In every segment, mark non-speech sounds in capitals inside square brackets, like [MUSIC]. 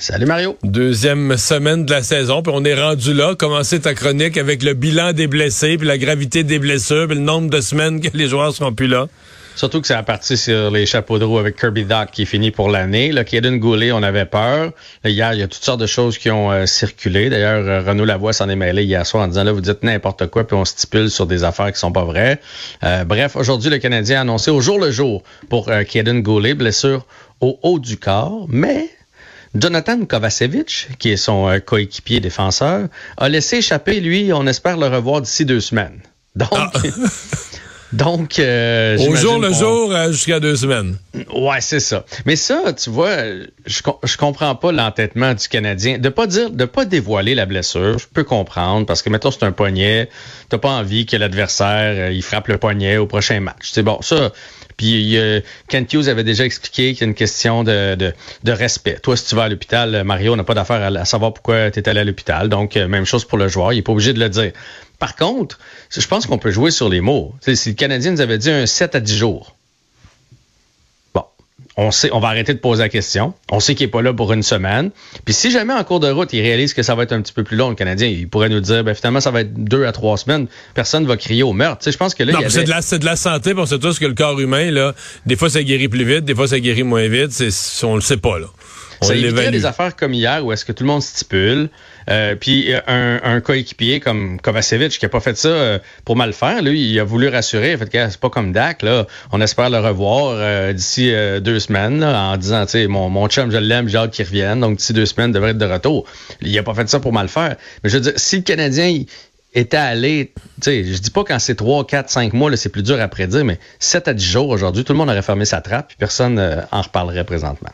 Salut Mario. Deuxième semaine de la saison, puis on est rendu là. Commencer ta chronique avec le bilan des blessés, puis la gravité des blessures, puis le nombre de semaines que les joueurs seront plus là. Surtout que c'est parti sur les chapeaux de roue avec Kirby Doc qui est fini pour l'année. Le Kaden Goulet, on avait peur. hier, il y a toutes sortes de choses qui ont euh, circulé. D'ailleurs, euh, Renaud Lavoie s'en est mêlé hier soir en disant là, vous dites n'importe quoi, puis on stipule sur des affaires qui sont pas vraies. Euh, bref, aujourd'hui, le Canadien a annoncé au jour le jour pour Kaden Goulet, blessure au haut du corps, mais Jonathan Kovacevic, qui est son coéquipier défenseur, a laissé échapper, lui, on espère le revoir d'ici deux semaines. Donc, ah. [LAUGHS] Donc, euh, au jour le jour euh, jusqu'à deux semaines. Ouais, c'est ça. Mais ça, tu vois, je, je comprends pas l'entêtement du Canadien de pas dire, de pas dévoiler la blessure. Je peux comprendre parce que mettons c'est un poignet, t'as pas envie que l'adversaire euh, il frappe le poignet au prochain match. C'est bon, ça. Puis euh, Kent Hughes avait déjà expliqué qu'il y a une question de, de, de, respect. Toi, si tu vas à l'hôpital, Mario n'a pas d'affaire à, savoir pourquoi tu es allé à l'hôpital. Donc, même chose pour le joueur, il est pas obligé de le dire. Par contre, je pense qu'on peut jouer sur les mots. si le Canadien nous avait dit un 7 à 10 jours, on sait, on va arrêter de poser la question. On sait qu'il n'est pas là pour une semaine. Puis si jamais en cours de route, il réalise que ça va être un petit peu plus long, le Canadien, il pourrait nous dire, ben, finalement, ça va être deux à trois semaines. Personne ne va crier au meurtre. je pense que là, non, c'est de la, c'est de la santé. On sait tous que le corps humain, là, des fois, ça guérit plus vite, des fois, ça guérit moins vite. C'est, on le sait pas, là. On ça éviterait des affaires comme hier où est-ce que tout le monde stipule. Euh, puis un, un coéquipier comme Kovacevic qui a pas fait ça euh, pour mal faire, lui, il a voulu rassurer. En fait, c'est pas comme Dak, là. On espère le revoir euh, d'ici deux semaines en disant, tu sais, mon, mon chum, je l'aime, j'ai hâte qu'il revienne. Donc d'ici deux semaines, il devrait être de retour. Il a pas fait ça pour mal faire. Mais je veux dire, si le Canadien était allé, tu sais, je dis pas quand c'est 3, 4, 5 mois, c'est plus dur à prédire, mais 7 à 10 jours aujourd'hui, tout le monde aurait fermé sa trappe, puis personne en reparlerait présentement.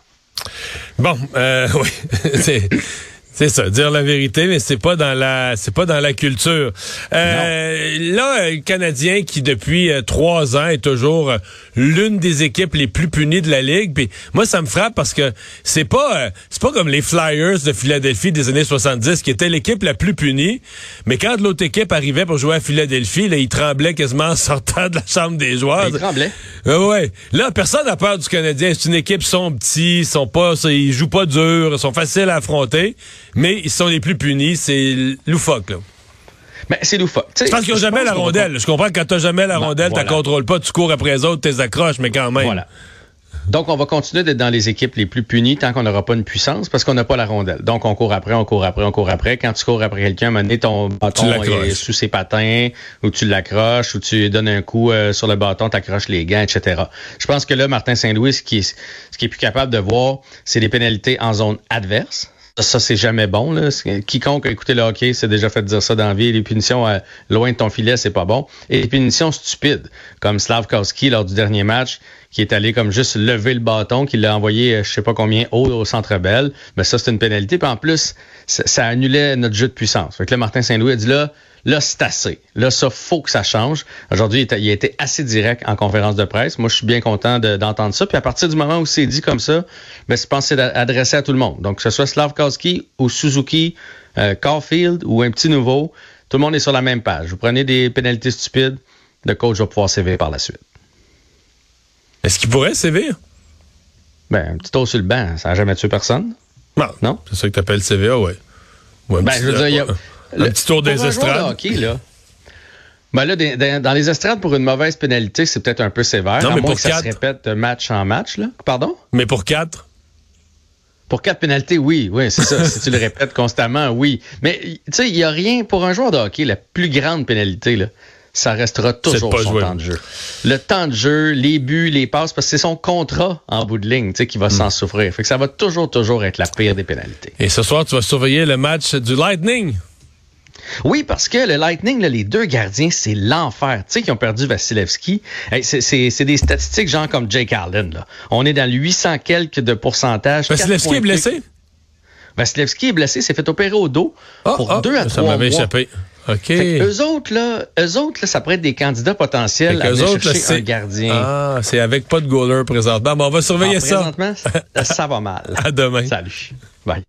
Bon, euh, [LAUGHS] oui, c'est ça, dire la vérité, mais c'est pas dans la, c'est pas dans la culture. Euh, là, le Canadien qui depuis euh, trois ans est toujours euh, l'une des équipes les plus punies de la ligue. Puis moi, ça me frappe parce que c'est pas, c'est pas comme les Flyers de Philadelphie des années 70 qui étaient l'équipe la plus punie. Mais quand l'autre équipe arrivait pour jouer à Philadelphie, là, ils tremblaient quasiment en sortant de la chambre des joueurs. Ils tremblaient. ouais. Là, personne n'a peur du Canadien. C'est une équipe, ils sont petits, ils sont pas, ils jouent pas dur, ils sont faciles à affronter mais ils sont les plus punis. C'est loufoque, là. Mais c'est loufoque. Je pense qu'ils n'ont jamais la rondelle. Je comprends que quand tu jamais la rondelle, tu ne contrôles pas, tu cours après les autres, tu les accroches, mais quand même. Voilà. Donc, on va continuer d'être dans les équipes les plus punies tant qu'on n'aura pas une puissance parce qu'on n'a pas la rondelle. Donc, on court après, on court après, on court après. Quand tu cours après quelqu'un, à ton bâton est sous ses patins ou tu l'accroches ou tu donnes un coup euh, sur le bâton, tu accroches les gants, etc. Je pense que là, Martin Saint-Louis, ce qui est, ce qui est plus capable de voir, c'est des pénalités en zone adverse. Ça, c'est jamais bon. Là. Quiconque a écouté le hockey s'est déjà fait dire ça dans la vie. Les punitions euh, loin de ton filet, c'est pas bon. Et les punitions stupides, comme Slavkowski lors du dernier match, qui est allé comme juste lever le bâton, qui l'a envoyé euh, je sais pas combien haut au centre belle. Mais ben, ça, c'est une pénalité. Puis en plus, ça, annulait notre jeu de puissance. Fait là, Martin Saint-Louis a dit là, Là, c'est assez. Là, ça, faut que ça change. Aujourd'hui, il, a été assez direct en conférence de presse. Moi, je suis bien content d'entendre ça. Puis à partir du moment où c'est dit comme ça, ben, je pense que adressé à tout le monde. Donc, que ce soit Slavkowski ou Suzuki, euh, Caulfield ou un petit nouveau, tout le monde est sur la même page. Vous prenez des pénalités stupides, le coach va pouvoir sévir par la suite. Est-ce qu'il pourrait sévir? Ben, un petit tour sur le banc, ça n'a jamais tué personne. Non. non? C'est ça que tu appelles CVA, oui. Ouais, ben, je veux dire, le, petit tour des estrades. hockey, là. Ben là, dans les estrades, pour une mauvaise pénalité, c'est peut-être un peu sévère. Non, mais pour que ça se répète match en match, là. Pardon? Mais pour quatre? Pour quatre pénalités, oui, oui, c'est ça. si tu le répètes constamment, oui. Mais, tu sais, il n'y a rien, pour un joueur de hockey, la plus grande pénalité, là, ça restera toujours son temps de jeu. Le temps de jeu, les buts, les passes, parce que c'est son contrat en bout de ligne qui va hmm. s'en souffrir. Fait que ça va toujours, toujours être la pire des pénalités. Et ce soir, tu vas surveiller le match du Lightning. Oui, parce que le Lightning, les deux gardiens, c'est l'enfer. Tu sais, qui ont perdu Vasilevski. c'est des statistiques genre comme Jake Allen. Là. On est dans le 800 quelques de pourcentage. Vasilevski est blessé? Vasilevski est blessé, s'est fait opérer au dos ah, pour ah, deux à trois mois. Ça m'avait échappé. OK. eux autres, là, eux autres, là, ça pourrait être des candidats potentiels à chercher un gardien. Ah, c'est avec pas de goaler présentement. Bon, on va surveiller ah, ça. Présentement, ça va mal. [LAUGHS] À demain. Salut. Bye.